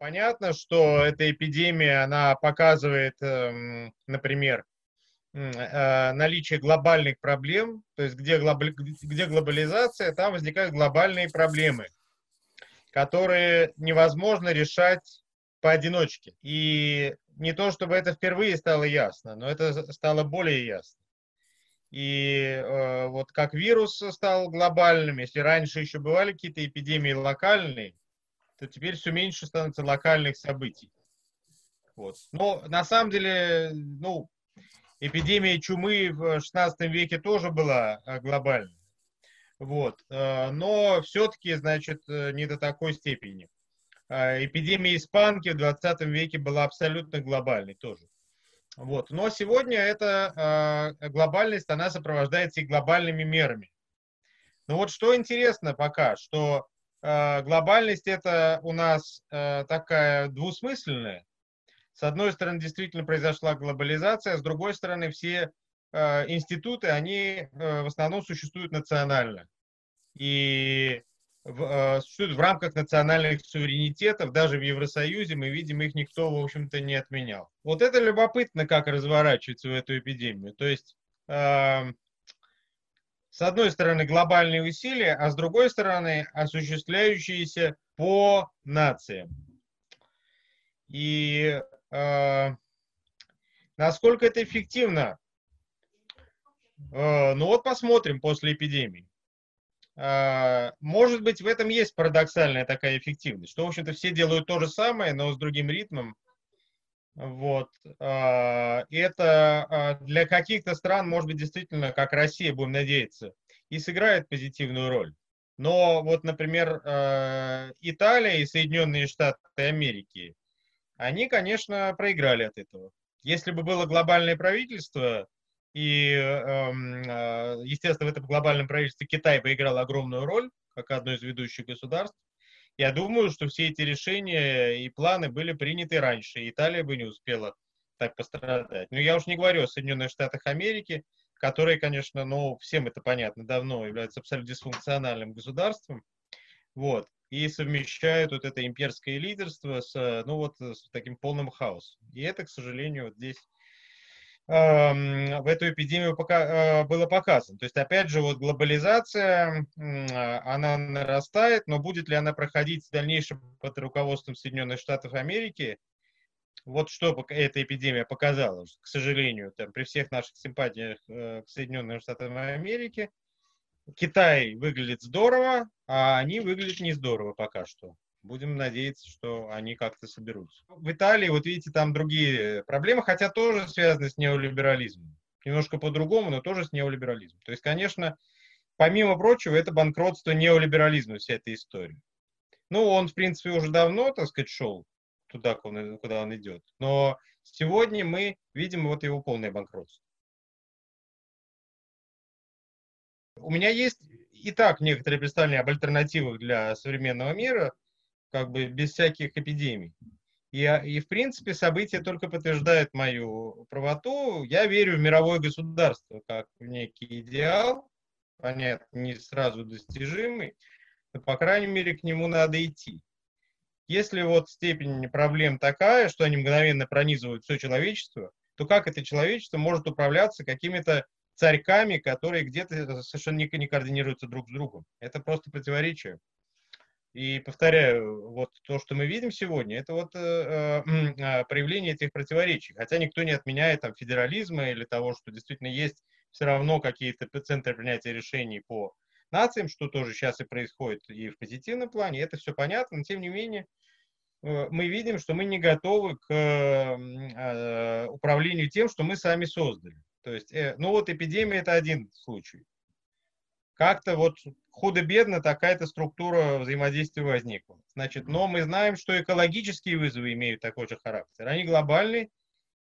Понятно, что эта эпидемия, она показывает, эм, например, э, наличие глобальных проблем, то есть где, глобали, где глобализация, там возникают глобальные проблемы, которые невозможно решать поодиночке. И не то, чтобы это впервые стало ясно, но это стало более ясно. И э, вот как вирус стал глобальным, если раньше еще бывали какие-то эпидемии локальные, то теперь все меньше становится локальных событий. Вот. Но на самом деле, ну, эпидемия чумы в 16 веке тоже была э, глобальной. Вот. Э, но все-таки, значит, э, не до такой степени. Эпидемия испанки в 20 веке была абсолютно глобальной тоже. Вот. Но сегодня эта глобальность, она сопровождается и глобальными мерами. Но вот что интересно пока, что глобальность это у нас э, такая двусмысленная. С одной стороны, действительно произошла глобализация, с другой стороны, все э, институты, они в основном существуют национально. И в, существуют в рамках национальных суверенитетов, даже в Евросоюзе мы видим, их никто, в общем-то, не отменял. Вот это любопытно, как разворачивается в эту эпидемию. То есть с одной стороны, глобальные усилия, а с другой стороны, осуществляющиеся по нациям. И э, насколько это эффективно? Э, ну вот посмотрим после эпидемии. Э, может быть, в этом есть парадоксальная такая эффективность, что, в общем-то, все делают то же самое, но с другим ритмом, вот. А, это а, для каких-то стран, может быть, действительно, как Россия, будем надеяться, и сыграет позитивную роль. Но вот, например, а, Италия и Соединенные Штаты Америки, они, конечно, проиграли от этого. Если бы было глобальное правительство, и, естественно, в этом глобальном правительстве Китай бы играл огромную роль, как одно из ведущих государств, я думаю, что все эти решения и планы были приняты раньше, Италия бы не успела так пострадать. Но я уж не говорю о Соединенных Штатах Америки, которые, конечно, ну, всем это понятно, давно являются абсолютно дисфункциональным государством, вот, и совмещают вот это имперское лидерство с, ну, вот, с таким полным хаосом. И это, к сожалению, вот здесь в эту эпидемию пока, э, было показано. То есть, опять же, вот глобализация, она нарастает, но будет ли она проходить в дальнейшем под руководством Соединенных Штатов Америки, вот что эта эпидемия показала, к сожалению, там, при всех наших симпатиях э, к Соединенным Штатам Америки, Китай выглядит здорово, а они выглядят не здорово пока что. Будем надеяться, что они как-то соберутся. В Италии, вот видите, там другие проблемы, хотя тоже связаны с неолиберализмом. Немножко по-другому, но тоже с неолиберализмом. То есть, конечно, помимо прочего, это банкротство неолиберализма, вся эта история. Ну, он, в принципе, уже давно, так сказать, шел туда, куда он идет. Но сегодня мы видим вот его полное банкротство. У меня есть и так некоторые представления об альтернативах для современного мира – как бы без всяких эпидемий. И, и в принципе события только подтверждают мою правоту. Я верю в мировое государство как в некий идеал, понятно, не сразу достижимый, но, по крайней мере, к нему надо идти. Если вот степень проблем такая, что они мгновенно пронизывают все человечество, то как это человечество может управляться какими-то царьками, которые где-то совершенно не, не координируются друг с другом? Это просто противоречие. И повторяю, вот то, что мы видим сегодня, это вот э, э, проявление этих противоречий. Хотя никто не отменяет там федерализма или того, что действительно есть все равно какие-то центры принятия решений по нациям, что тоже сейчас и происходит и в позитивном плане. Это все понятно, но тем не менее э, мы видим, что мы не готовы к э, управлению тем, что мы сами создали. То есть, э, ну вот эпидемия это один случай как-то вот худо-бедно такая-то структура взаимодействия возникла. Значит, но мы знаем, что экологические вызовы имеют такой же характер. Они глобальные,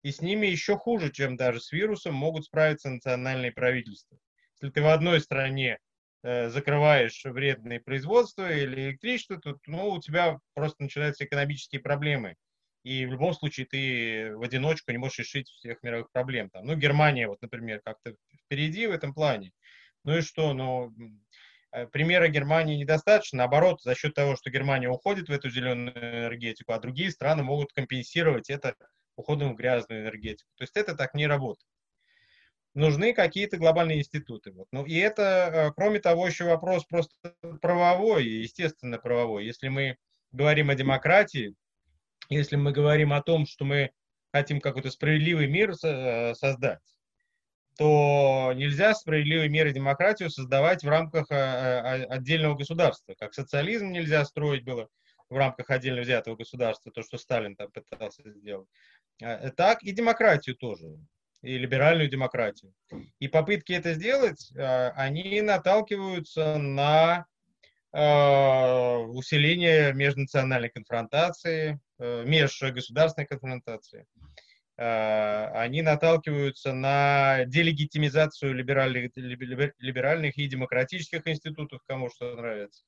и с ними еще хуже, чем даже с вирусом, могут справиться национальные правительства. Если ты в одной стране э, закрываешь вредные производства или электричество, то ну, у тебя просто начинаются экономические проблемы. И в любом случае ты в одиночку не можешь решить всех мировых проблем. Там, ну, Германия, вот, например, как-то впереди в этом плане. Ну и что? Ну, э, примера Германии недостаточно. Наоборот, за счет того, что Германия уходит в эту зеленую энергетику, а другие страны могут компенсировать это уходом в грязную энергетику. То есть это так не работает. Нужны какие-то глобальные институты. Вот. Ну, и это, э, кроме того, еще вопрос просто правовой, естественно правовой. Если мы говорим о демократии, если мы говорим о том, что мы хотим какой-то справедливый мир э, создать, то нельзя справедливый мир и демократию создавать в рамках э, э, отдельного государства. Как социализм нельзя строить было в рамках отдельно взятого государства, то, что Сталин там пытался сделать. Так и демократию тоже, и либеральную демократию. И попытки это сделать, они наталкиваются на усиление межнациональной конфронтации, межгосударственной конфронтации. Э, они наталкиваются на делегитимизацию либеральных, либеральных и демократических институтов, кому что нравится.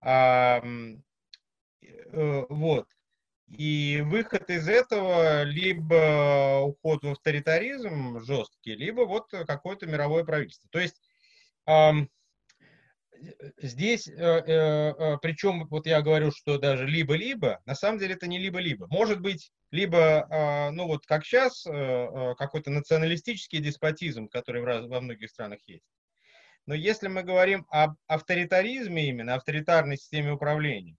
А, вот. И выход из этого либо уход в авторитаризм жесткий, либо вот какое-то мировое правительство. То есть здесь, э, э, э, причем вот я говорю, что даже либо-либо, на самом деле это не либо-либо. Может быть, либо, а, ну вот как сейчас, какой-то националистический деспотизм, который во многих странах есть. Но если мы говорим об авторитаризме именно, авторитарной системе управления,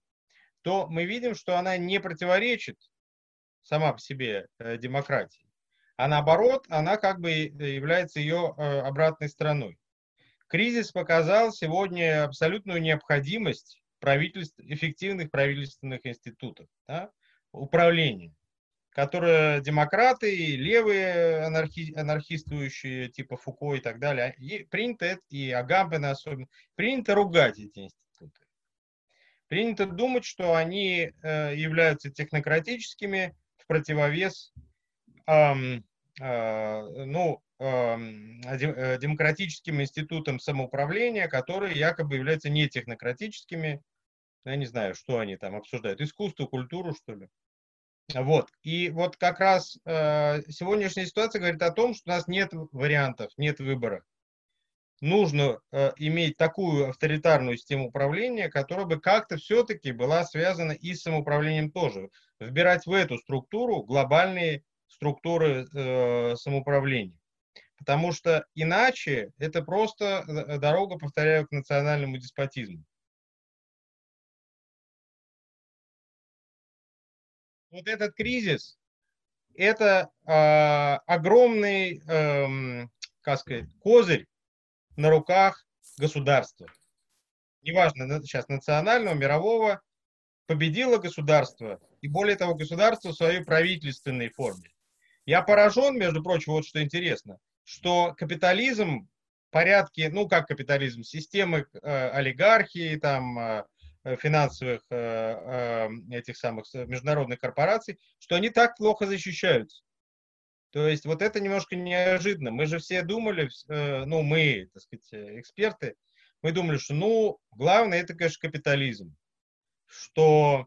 то мы видим, что она не противоречит сама по себе демократии, а наоборот, она как бы является ее обратной стороной. Кризис показал сегодня абсолютную необходимость правительств, эффективных правительственных институтов, да, управления, которые демократы, левые анархи, анархистующие, типа Фуко и так далее, и принято, и Агамбена особенно, принято ругать эти институты. Принято думать, что они э, являются технократическими в противовес эм, э, ну, демократическим институтом самоуправления, которые якобы являются не технократическими. Я не знаю, что они там обсуждают. Искусство, культуру, что ли. Вот. И вот как раз э, сегодняшняя ситуация говорит о том, что у нас нет вариантов, нет выбора. Нужно э, иметь такую авторитарную систему управления, которая бы как-то все-таки была связана и с самоуправлением тоже. Вбирать в эту структуру глобальные структуры э, самоуправления. Потому что иначе это просто э, дорога, повторяю, к национальному деспотизму. Вот этот кризис – это э, огромный, э, как сказать, козырь на руках государства. Неважно, сейчас национального, мирового, победило государство, и более того, государство в своей правительственной форме. Я поражен, между прочим, вот что интересно – что капитализм порядке, ну как капитализм, системы э, олигархии, там, э, финансовых э, э, этих самых международных корпораций, что они так плохо защищаются. То есть вот это немножко неожиданно. Мы же все думали, э, ну мы, так сказать, эксперты, мы думали, что ну главное это, конечно, капитализм, что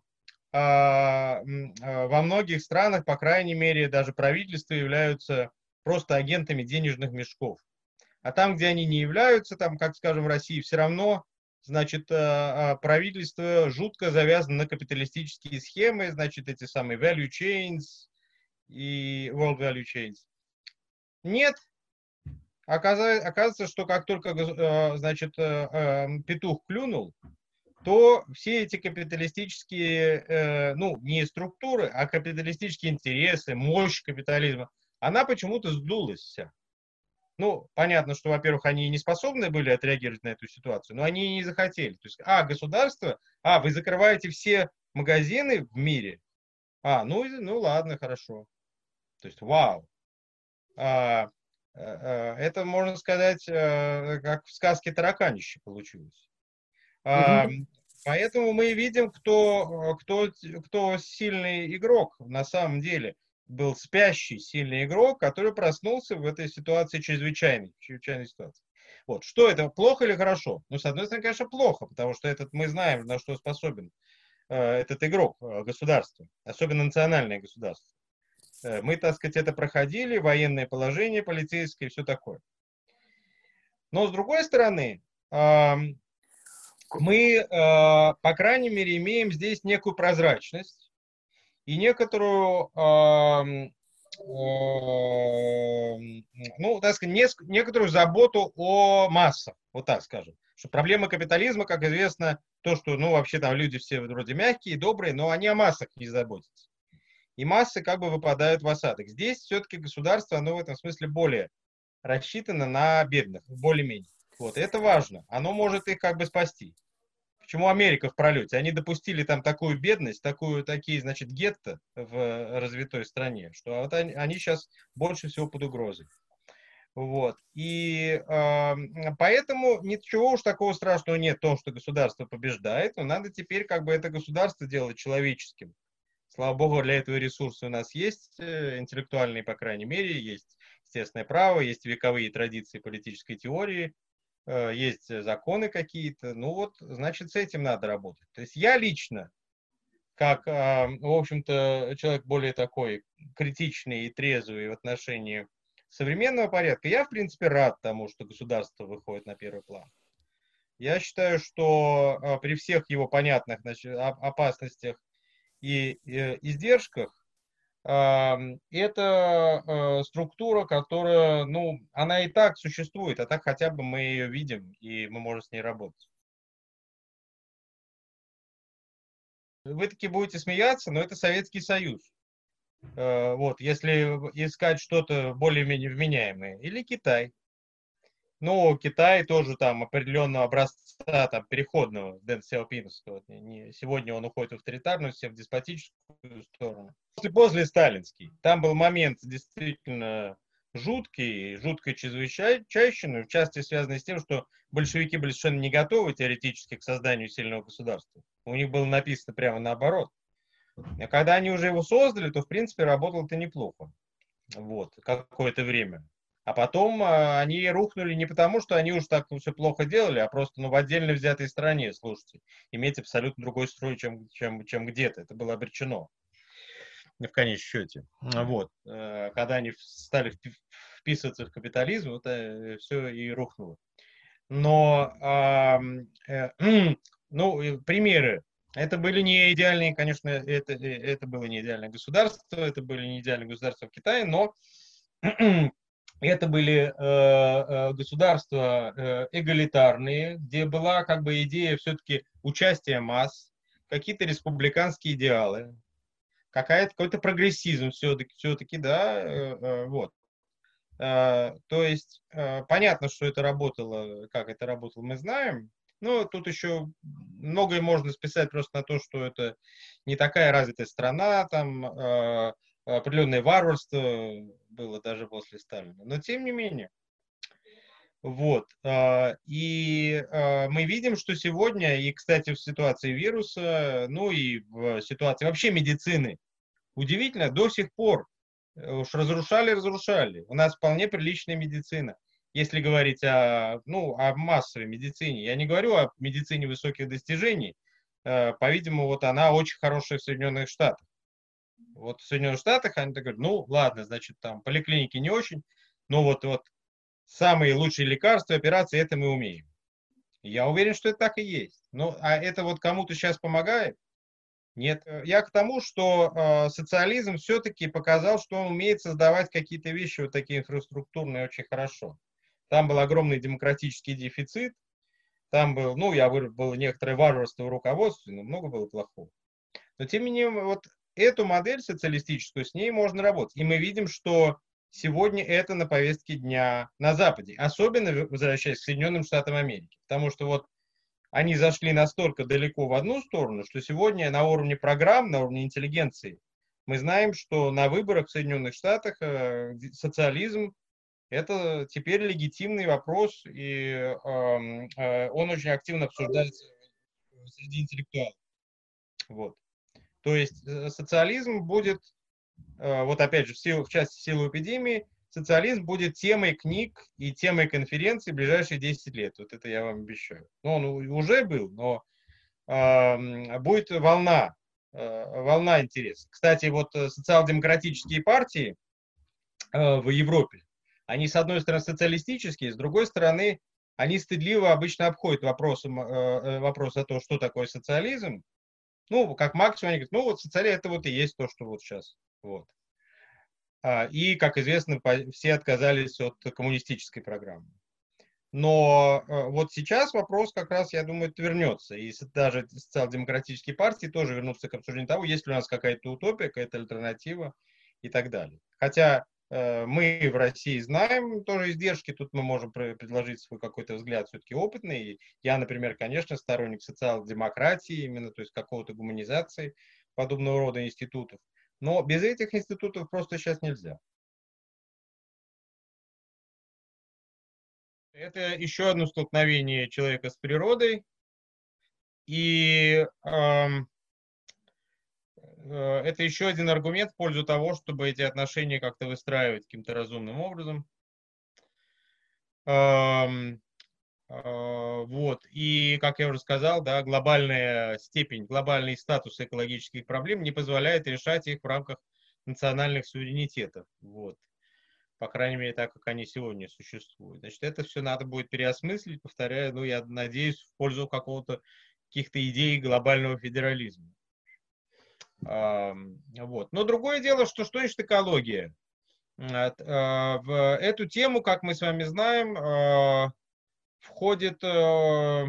э, во многих странах, по крайней мере, даже правительства являются просто агентами денежных мешков. А там, где они не являются, там, как скажем, в России, все равно, значит, э, э, правительство жутко завязано на капиталистические схемы, значит, эти самые value chains и world value chains. Нет. Оказывается, что как только, э, значит, петух клюнул, то все эти капиталистические, ну, не структуры, а капиталистические интересы, мощь капитализма – она почему-то сдулась вся. Ну, понятно, что, во-первых, они не способны были отреагировать на эту ситуацию, но они и не захотели. То есть, а, государство, а, вы закрываете все магазины в мире. А, ну, ну ладно, хорошо. То есть, вау. А, а, это, можно сказать, а, как в сказке тараканище получилось. А. Поэтому мы видим, кто, кто, кто сильный игрок на самом деле был спящий сильный игрок, который проснулся в этой ситуации чрезвычайной, чрезвычайной ситуации. Вот. Что это, плохо или хорошо? Ну, с одной стороны, конечно, плохо, потому что этот, мы знаем, на что способен э, этот игрок, э, государство, особенно национальное государство. Э, мы, так сказать, это проходили, военное положение, полицейское, все такое. Но, с другой стороны, мы, по крайней мере, имеем здесь некую прозрачность и некоторую, ну, так сказать, некоторую заботу о массах, вот так скажем. Что проблема капитализма, как известно, то, что, ну, вообще там люди все вроде мягкие, добрые, но они о массах не заботятся. И массы как бы выпадают в осадок. Здесь все-таки государство, оно в этом смысле более рассчитано на бедных, более-менее. Вот, это важно. Оно может их как бы спасти. Почему Америка в пролете? Они допустили там такую бедность, такую, такие, значит, гетто в развитой стране, что вот они, они сейчас больше всего под угрозой. Вот. И э, поэтому ничего уж такого страшного нет, то, что государство побеждает, но надо теперь как бы это государство делать человеческим. Слава богу, для этого ресурсы у нас есть, э, интеллектуальные, по крайней мере, есть естественное право, есть вековые традиции политической теории, Э, есть законы какие-то, ну вот, значит, с этим надо работать. То есть я лично, как, а, в общем-то, человек более такой критичный и трезвый в отношении современного порядка, я, в принципе, рад тому, что государство выходит на первый план. Я считаю, что а, при всех его понятных значит, опасностях и издержках, это э, структура, которая, ну, она и так существует, а так хотя бы мы ее видим, и мы можем с ней работать. Вы таки будете смеяться, но это Советский Союз. Э, вот, если искать что-то более-менее вменяемое. Или Китай. Ну, Китай тоже там определенного образца там, переходного Дэн Сяопиновского. Сегодня он уходит в авторитарную, в деспотическую сторону. После, после сталинский. Там был момент действительно жуткий, жуткой чрезвычайщины, в частности связанный с тем, что большевики были совершенно не готовы теоретически к созданию сильного государства. У них было написано прямо наоборот. А когда они уже его создали, то, в принципе, работало это неплохо. Вот, какое-то время. А потом а, они рухнули не потому, что они уж так все плохо делали, а просто ну, в отдельно взятой стране, слушайте, иметь абсолютно другой строй, чем, чем, чем где-то. Это было обречено в конечном счете. Вот. Э, когда они стали вписываться в капитализм, вот э, все и рухнуло. Но, э, ну, примеры. Это были не идеальные, конечно, это, это было не идеальное государство, это были не идеальные государства в Китае, но это были э, э, государства э, эгалитарные, где была как бы идея все-таки участия масс, какие-то республиканские идеалы, какая-то, какой-то прогрессизм все-таки, все-таки да, э, э, вот. То есть понятно, что это работало, как это работало, мы знаем, но тут еще многое можно списать просто на то, что это не такая развитая страна, там определенное варварство было даже после Сталина. Но тем не менее. Вот. А, и а, мы видим, что сегодня, и, кстати, в ситуации вируса, ну и в ситуации вообще медицины, удивительно, до сих пор э, уж разрушали, разрушали. У нас вполне приличная медицина. Если говорить о, ну, о массовой медицине, я не говорю о медицине высоких достижений, э, по-видимому, вот она очень хорошая в Соединенных Штатах. Вот в Соединенных Штатах они говорят, ну ладно, значит, там поликлиники не очень, но вот, вот самые лучшие лекарства, операции, это мы умеем. Я уверен, что это так и есть. Ну, а это вот кому-то сейчас помогает? Нет. Я к тому, что э, социализм все-таки показал, что он умеет создавать какие-то вещи вот такие инфраструктурные очень хорошо. Там был огромный демократический дефицит, там был, ну, я говорю, было некоторое варварство в руководстве, но много было плохого. Но тем не менее, вот эту модель социалистическую, с ней можно работать. И мы видим, что сегодня это на повестке дня на Западе, особенно возвращаясь к Соединенным Штатам Америки. Потому что вот они зашли настолько далеко в одну сторону, что сегодня на уровне программ, на уровне интеллигенции, мы знаем, что на выборах в Соединенных Штатах э, социализм это теперь легитимный вопрос, и э, э, он очень активно обсуждается среди интеллектуалов. Вот. То есть э, социализм будет, э, вот опять же, в, силу, в части силы эпидемии, социализм будет темой книг и темой конференций в ближайшие 10 лет. Вот это я вам обещаю. Ну, он уже был, но э, будет волна, э, волна интереса. Кстати, вот э, социал-демократические партии э, в Европе, они, с одной стороны, социалистические, с другой стороны, они стыдливо обычно обходят вопросом, э, вопрос о том, что такое социализм. Ну, как максимум, они говорят, ну вот социализм это вот и есть то, что вот сейчас. Вот. А, и, как известно, все отказались от коммунистической программы. Но вот сейчас вопрос как раз, я думаю, вернется. И даже социал-демократические партии тоже вернутся к обсуждению того, есть ли у нас какая-то утопия, какая-то альтернатива и так далее. Хотя Э, мы в России знаем тоже издержки, тут мы можем предложить свой какой-то взгляд все-таки опытный. Я, например, конечно, сторонник социал-демократии, именно, то есть какого-то гуманизации подобного рода институтов. Но без этих институтов просто сейчас нельзя. Это еще одно столкновение человека с природой. И эм, Э, это еще один аргумент в пользу того, чтобы эти отношения как-то выстраивать каким-то разумным образом. А, вот. И, как я уже сказал, да, глобальная степень, глобальный статус экологических проблем не позволяет решать их в рамках национальных суверенитетов. Вот. По крайней мере, так, как они сегодня существуют. Значит, это все надо будет переосмыслить, повторяю, ну, я надеюсь, в пользу какого-то каких-то идей глобального федерализма. Вот. Но другое дело, что что значит экология? А, в эту тему, как мы с вами знаем, а, входит э,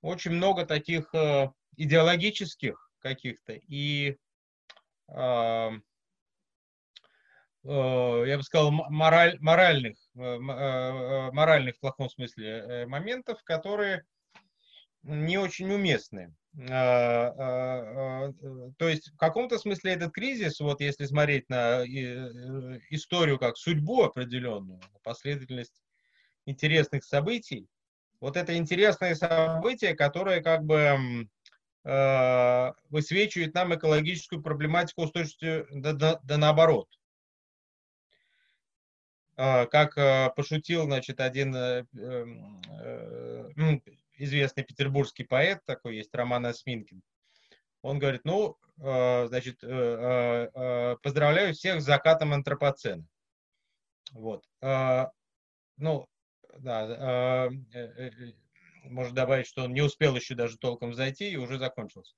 очень много таких э, идеологических каких-то и э, я бы сказал, мораль, моральных, моральных в плохом смысле моментов, которые не очень уместны. А, а, а, то есть в каком-то смысле этот кризис, вот если смотреть на э, историю как судьбу определенную, последовательность интересных событий, вот это интересное событие, которое как бы высвечивает нам экологическую проблематику с точностью да, да, да наоборот. Как пошутил, значит, один э, э, известный петербургский поэт такой есть, Роман Осминкин. Он говорит, ну, э, значит, э, э, поздравляю всех с закатом антропоцена. Вот. Ну, да, можно добавить, что он не успел еще даже толком зайти и уже закончился.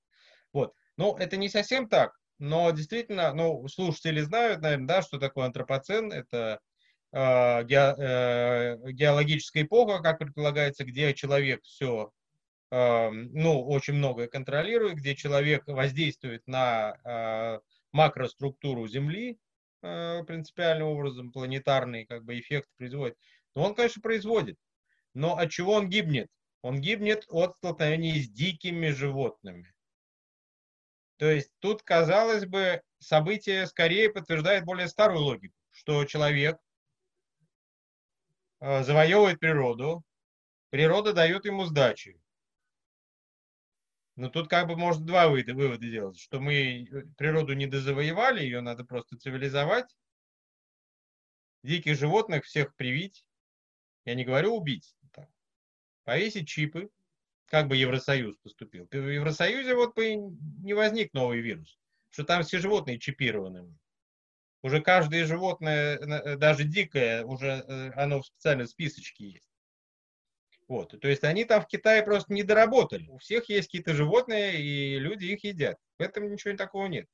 Вот. Ну, это не совсем так, но действительно, ну, слушатели знают, наверное, да, что такое антропоцен. Это геологическая эпоха, как предполагается, где человек все, эм, ну, очень многое контролирует, где человек воздействует на э, макроструктуру Земли принципиальным образом, планетарный как бы эффект производит. Но он, конечно, производит. Но от чего он гибнет? Он гибнет от столкновений с дикими животными. То есть тут, казалось бы, событие скорее подтверждает более старую логику, что человек Э, завоевывает природу, природа дает ему сдачи. Но тут как бы может два вывода, вывода делать, что мы э, природу не дозавоевали, ее надо просто цивилизовать, диких животных всех привить, я не говорю убить, повесить чипы, как бы Евросоюз поступил. В Евросоюзе вот бы не возник новый вирус, что там все животные чипированы. Уже каждое животное, э, даже дикое, уже э, оно в специальном списочке есть. Вот. То есть они там в Китае просто не доработали. У всех есть какие-то животные, и люди их едят. В этом ничего такого нет.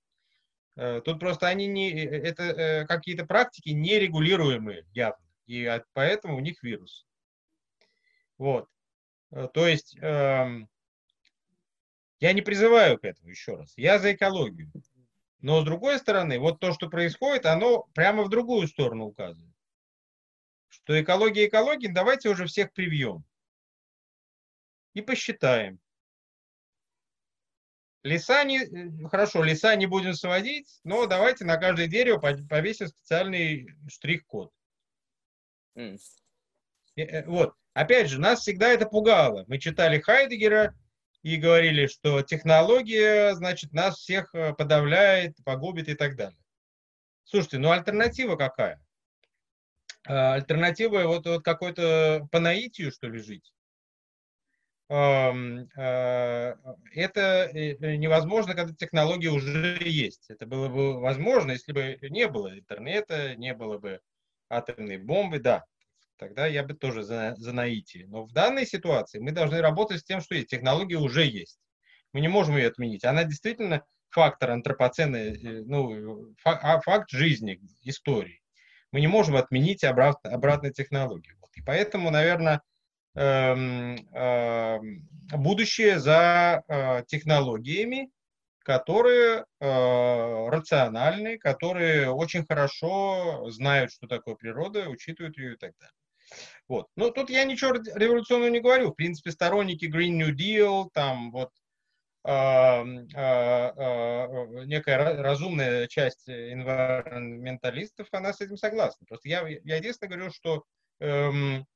Э, тут просто они не, это какие-то практики нерегулируемые явно. И поэтому у них вирус. Вот. То есть эм, я не призываю к этому еще раз. Я за экологию. Но с другой стороны, вот то, что происходит, оно прямо в другую сторону указывает. Что экология экологии, давайте уже всех привьем. И посчитаем. Леса не, э, хорошо, леса не будем сводить, но давайте на каждое дерево повесим специальный штрих-код. Mm. Вот. Опять же, нас всегда это пугало. Мы читали Хайдегера, и говорили, что технология, значит, нас всех э, подавляет, погубит и так далее. Слушайте, ну альтернатива какая? А, альтернатива вот, вот какой-то по наитию, что ли, жить? А, это э, невозможно, когда технология уже есть. Это было бы возможно, если бы не было интернета, не было бы атомной бомбы, да. Тогда я бы тоже за, за наитие. Но в данной ситуации мы должны работать с тем, что есть. Технология уже есть. Мы не можем ее отменить. Она действительно фактор антропоценный, ну, а факт жизни, истории. Мы не можем отменить обратно, обратно технологию. И поэтому, наверное, эм, эм, будущее за э, технологиями, которые э, рациональны, которые очень хорошо знают, что такое природа, учитывают ее и так далее. Вот. Ну, тут я ничего революционного не говорю. В принципе, сторонники Green New Deal, там вот э, э, э, некая разумная часть энвайронменталистов, она с этим согласна. Просто я, я единственное говорю, что эм,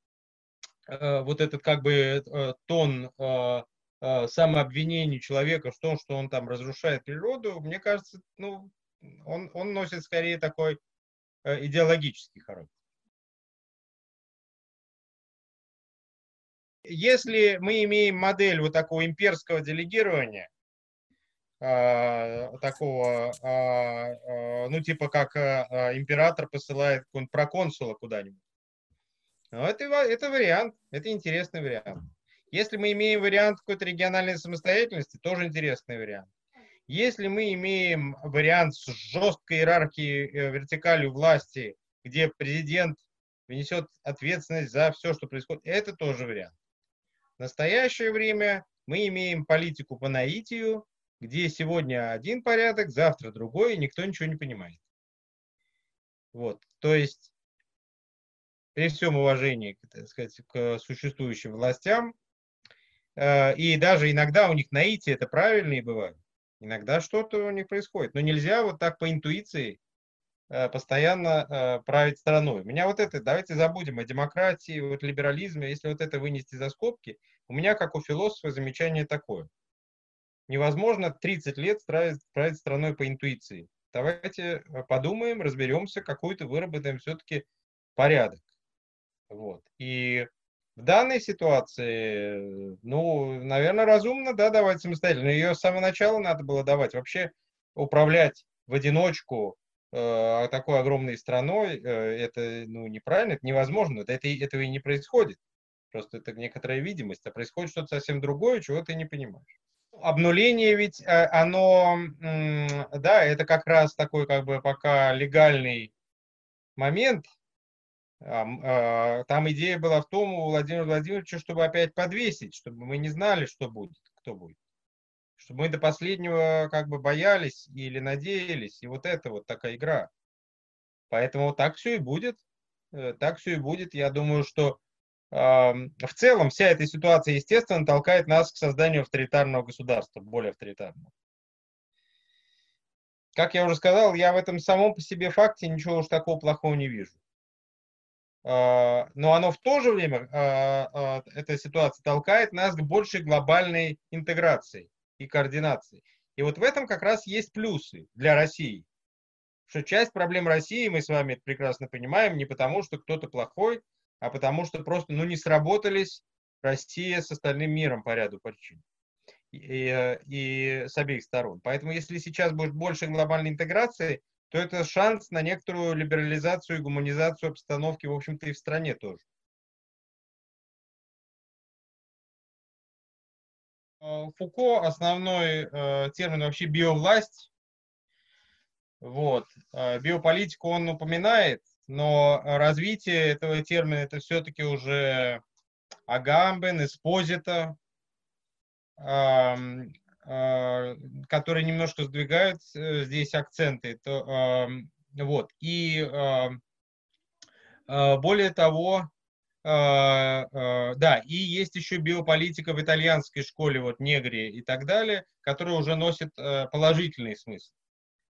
э, вот этот как бы э, тон э, э, самообвинений человека в том, что он там разрушает природу, мне кажется, ну, он, он носит скорее такой э, идеологический характер. Если мы имеем модель вот такого имперского делегирования, э, такого, э, э, ну, типа как император посылает проконсула куда-нибудь, ну, это, это вариант, это интересный вариант. Если мы имеем вариант какой-то региональной самостоятельности, тоже интересный вариант. Если мы имеем вариант с жесткой иерархией, э, вертикалью власти, где президент внесет ответственность за все, что происходит, это тоже вариант. В настоящее время мы имеем политику по наитию, где сегодня один порядок, завтра другой, и никто ничего не понимает. Вот. То есть, при всем уважении так сказать, к существующим властям, Э, и даже иногда у них наитие это правильные бывают. Иногда что-то у них происходит. Но нельзя вот так по интуиции постоянно э, править страной. У меня вот это, давайте забудем о демократии, вот либерализме, если вот это вынести за скобки, у меня, как у философа, замечание такое. Невозможно 30 лет править, править страной по интуиции. Давайте подумаем, разберемся, какой-то выработаем все-таки порядок. Вот. И в данной ситуации, ну, наверное, разумно, да, давать самостоятельно. Ее с самого начала надо было давать. Вообще управлять в одиночку э, такой огромной страной, э, это, ну, неправильно, это невозможно. Это, этого и не происходит. Просто это некоторая видимость, а происходит что-то совсем другое, чего ты не понимаешь. Обнуление ведь, э, оно, да, это как раз такой, как бы, пока легальный момент, там идея была в том у Владимира Владимировича, чтобы опять подвесить, чтобы мы не знали, что будет, кто будет. Чтобы мы до последнего как бы боялись или надеялись. И вот это вот такая игра. Поэтому так все и будет. Э, так все и будет. Я думаю, что э, в целом вся эта ситуация, естественно, толкает нас к созданию авторитарного государства, более авторитарного. Как я уже сказал, я в этом самом по себе факте ничего уж такого плохого не вижу. А, но оно в то же время, а, а, эта ситуация толкает нас к большей глобальной интеграции и координации. И вот в этом как раз есть плюсы для России. Что часть проблем России, мы с вами это прекрасно понимаем, не потому, что кто-то плохой, а потому, что просто ну, не сработались Россия с остальным миром по ряду причин. И, и с обеих сторон. Поэтому если сейчас будет больше глобальной интеграции, то это шанс на некоторую либерализацию и гуманизацию обстановки, в общем-то, и в стране тоже. Фуко основной э, термин вообще биовласть. Вот. Э, биополитику он упоминает, но развитие этого термина это все-таки уже Агамбен, Эспозита, а, которые немножко сдвигают э, здесь акценты. То, вот. И а, более того, да, и есть еще биополитика в итальянской школе, вот Негри и так далее, которая уже носит э, положительный смысл,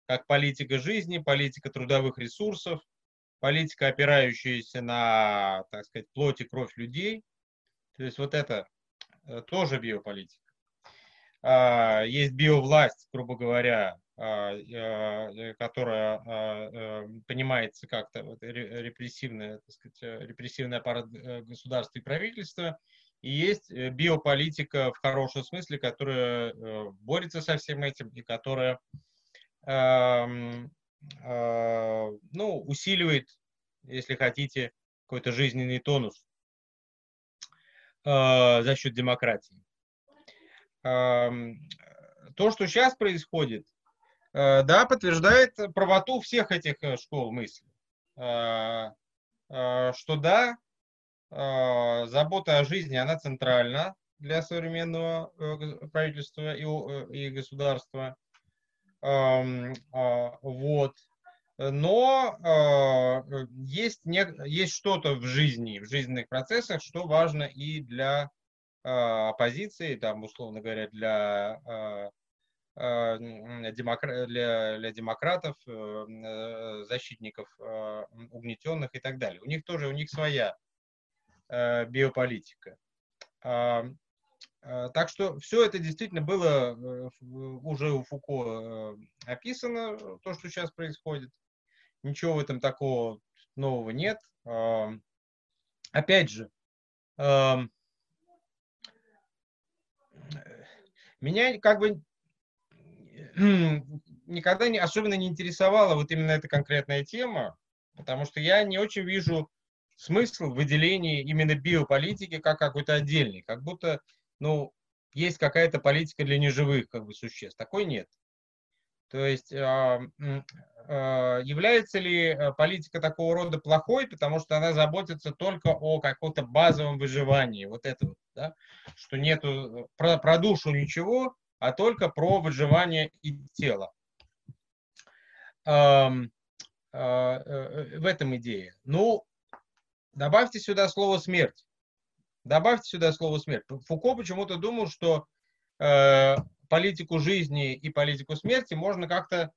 как политика жизни, политика трудовых ресурсов, политика, опирающаяся на, так сказать, плоть и кровь людей. То есть вот это э, тоже биополитика. А, есть биовласть, грубо говоря, а, которая а, э, понимается как-то репрессивный, так сказать, репрессивный аппарат э, государства и правительства, и есть биополитика в хорошем смысле, которая борется со всем этим и которая ну, усиливает, если хотите, какой-то жизненный тонус за счет демократии. То, что сейчас происходит, да, подтверждает правоту всех этих школ мысли. Что да, забота о жизни, она центральна для современного правительства и государства. Вот. Но э, есть, не, есть что-то в жизни, в жизненных процессах, что важно и для э, оппозиции, там, условно говоря, для, э, э, демокра- для, для демократов, э, защитников э, угнетенных и так далее. У них тоже, у них своя э, биополитика. Э, так что все это действительно было э, уже у Фуко э, описано, то, что сейчас происходит. Ничего в этом такого нового нет. Опять же, меня как бы никогда не, особенно не интересовала вот именно эта конкретная тема, потому что я не очень вижу смысл в выделении именно биополитики как какой-то отдельный, как будто, ну, есть какая-то политика для неживых как бы существ. Такой нет. То есть Э, является ли э, политика такого рода плохой, потому что она заботится только о каком-то базовом выживании, вот это вот, да? что нету э, про, про душу ничего, а только про выживание и тело. В этом идея. Ну, добавьте сюда слово смерть. Добавьте сюда слово смерть. Фуко почему-то думал, что политику жизни и политику смерти можно как-то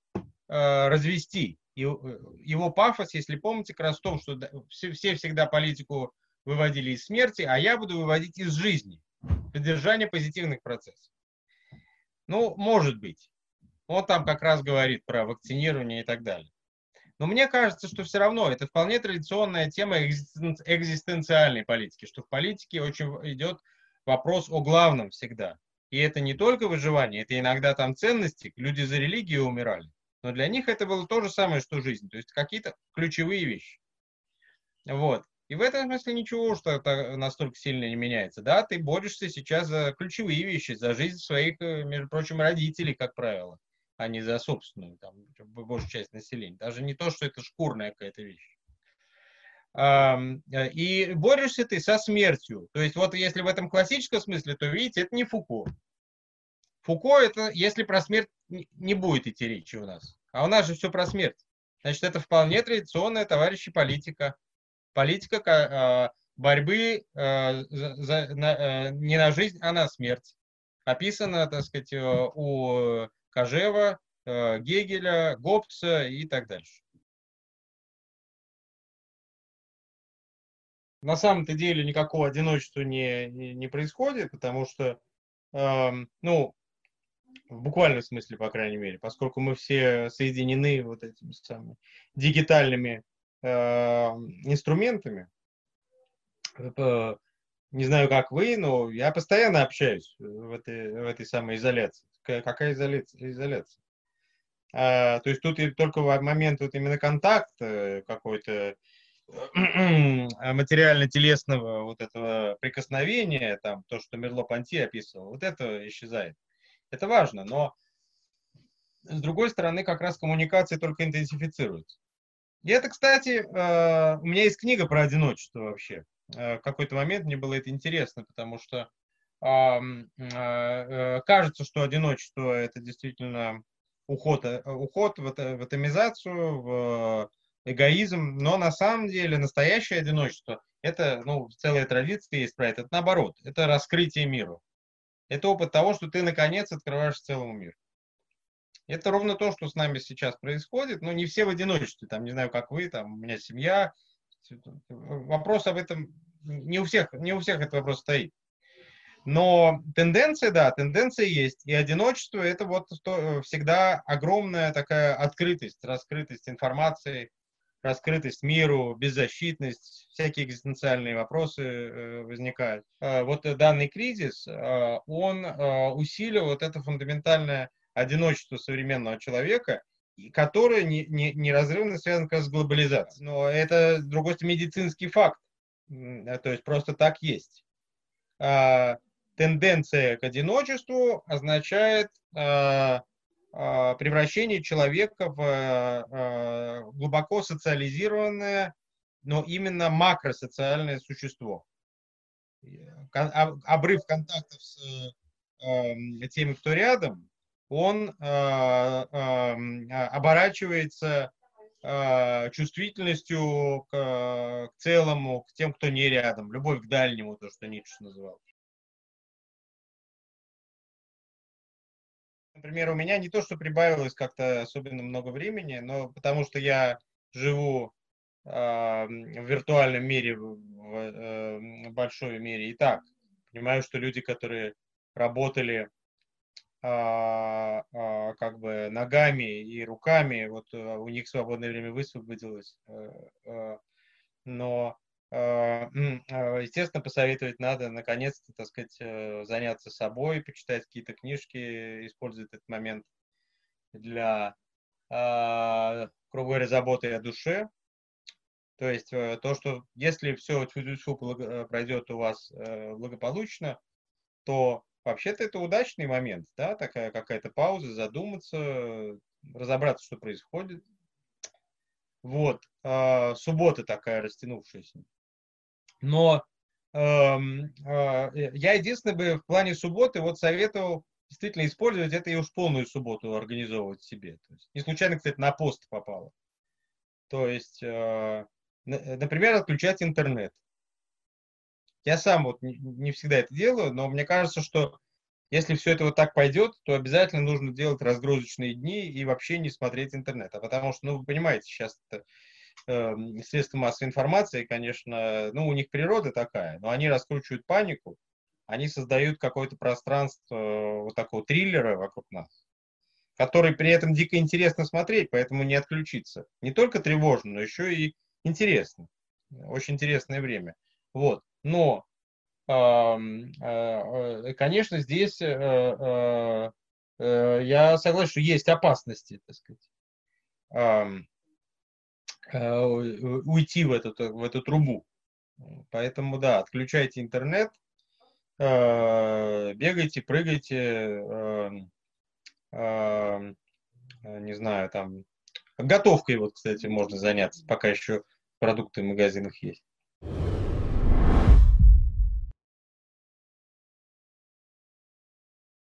Э, развести. Э, его пафос, если помните, как раз в том, что все, все всегда политику выводили из смерти, а я буду выводить из жизни, поддержание позитивных процессов. Ну, может быть. Он там как раз говорит про вакцинирование и так далее. Но мне кажется, что все равно это вполне традиционная тема экзистенциальной политики, что в политике очень идет вопрос о главном всегда. И это не только выживание, это иногда там ценности. Люди за религию умирали. Но для них это было то же самое, что жизнь. То есть какие-то ключевые вещи. Вот. И в этом смысле ничего, что это настолько сильно не меняется. Да, ты борешься сейчас за ключевые вещи, за жизнь своих, э, между прочим, родителей, как правило, а не за собственную, там, большую часть населения. Даже не то, что это шкурная какая-то вещь. Э, и борешься ты со смертью. То есть вот если в этом классическом смысле, то видите, это не Фуко. Фуко это, если про смерть не будет идти речи у нас. А у нас же все про смерть. Значит, это вполне традиционная, товарищи, политика. Политика а, борьбы а, за, на, а, не на жизнь, а на смерть. Описано, так сказать, у Кожева, Гегеля, Гоббса и так дальше. На самом-то деле никакого одиночества не, не, происходит, потому что, э, ну, в буквальном смысле, по крайней мере, поскольку мы все соединены вот этими самыми дигитальными э, инструментами. Это, не знаю, как вы, но я постоянно общаюсь в этой, в этой самой изоляции. Какая изоляция? изоляция? А, то есть тут только в момент вот именно контакта какой-то материально-телесного вот этого прикосновения, там, то, что Мерло Панти описывал, вот это исчезает. Это важно, но с другой стороны, как раз коммуникации только интенсифицируются. И это, кстати, э, у меня есть книга про одиночество вообще. Э, в какой-то момент мне было это интересно, потому что э, кажется, что одиночество это действительно уход, уход в, атомизацию, в эгоизм, но на самом деле настоящее одиночество это, ну, целая традиция есть про это, это наоборот, это раскрытие миру. Это опыт того, что ты наконец открываешь целому миру. Это ровно то, что с нами сейчас происходит. Ну, не все в одиночестве, там, не знаю, как вы, там, у меня семья. Вопрос об этом, не у всех, не у всех этот вопрос стоит. Но тенденция, да, тенденция есть. И одиночество – это вот всегда огромная такая открытость, раскрытость информации, раскрытость миру, беззащитность, всякие экзистенциальные вопросы э, возникают. Э, вот данный кризис, э, он усилил вот это фундаментальное одиночество современного человека который не, не, неразрывно связан как с глобализацией. Но это, с другой стороны, медицинский факт. То есть просто так есть. А, тенденция к одиночеству означает а, а, превращение человека в глубоко социализированное, но именно макросоциальное существо. Обрыв контактов с теми, кто рядом, он оборачивается чувствительностью к, к целому, к тем, кто не рядом, любовь к дальнему, то, что Ницше называл. Например, у меня не то, что прибавилось как-то особенно много времени, но потому что я живу э, в виртуальном мире, в, в э, большой мире и так. Понимаю, что люди, которые работали а, а, как бы ногами и руками, вот э, у них свободное время высвободилось. Э, э, но, естественно, посоветовать надо, наконец-то, так сказать, заняться собой, почитать какие-то книжки, использовать этот момент для, грубо говоря, заботы о душе. То есть то, что если все пройдет у вас благополучно, то Вообще-то это удачный момент, да, такая какая-то пауза, задуматься, разобраться, что происходит. Вот, э, суббота такая растянувшаяся. Но э, э, я единственное бы в плане субботы вот советовал действительно использовать это и уж полную субботу организовывать себе. То есть, не случайно, кстати, на пост попало. То есть, э, например, отключать интернет. Я сам вот не, всегда это делаю, но мне кажется, что если все это вот так пойдет, то обязательно нужно делать разгрузочные дни и вообще не смотреть интернет. А потому что, ну, вы понимаете, сейчас это, э, средства массовой информации, конечно, ну, у них природа такая, но они раскручивают панику, они создают какое-то пространство вот такого триллера вокруг нас, который при этом дико интересно смотреть, поэтому не отключиться. Не только тревожно, но еще и интересно. Очень интересное время. Вот. Но, а, э, конечно, здесь э, э, я согласен, что есть опасности, так сказать, уйти в эту, в эту трубу. Поэтому, да, отключайте интернет, бегайте, прыгайте, не знаю, там, готовкой, вот, кстати, можно заняться, пока еще продукты в магазинах есть.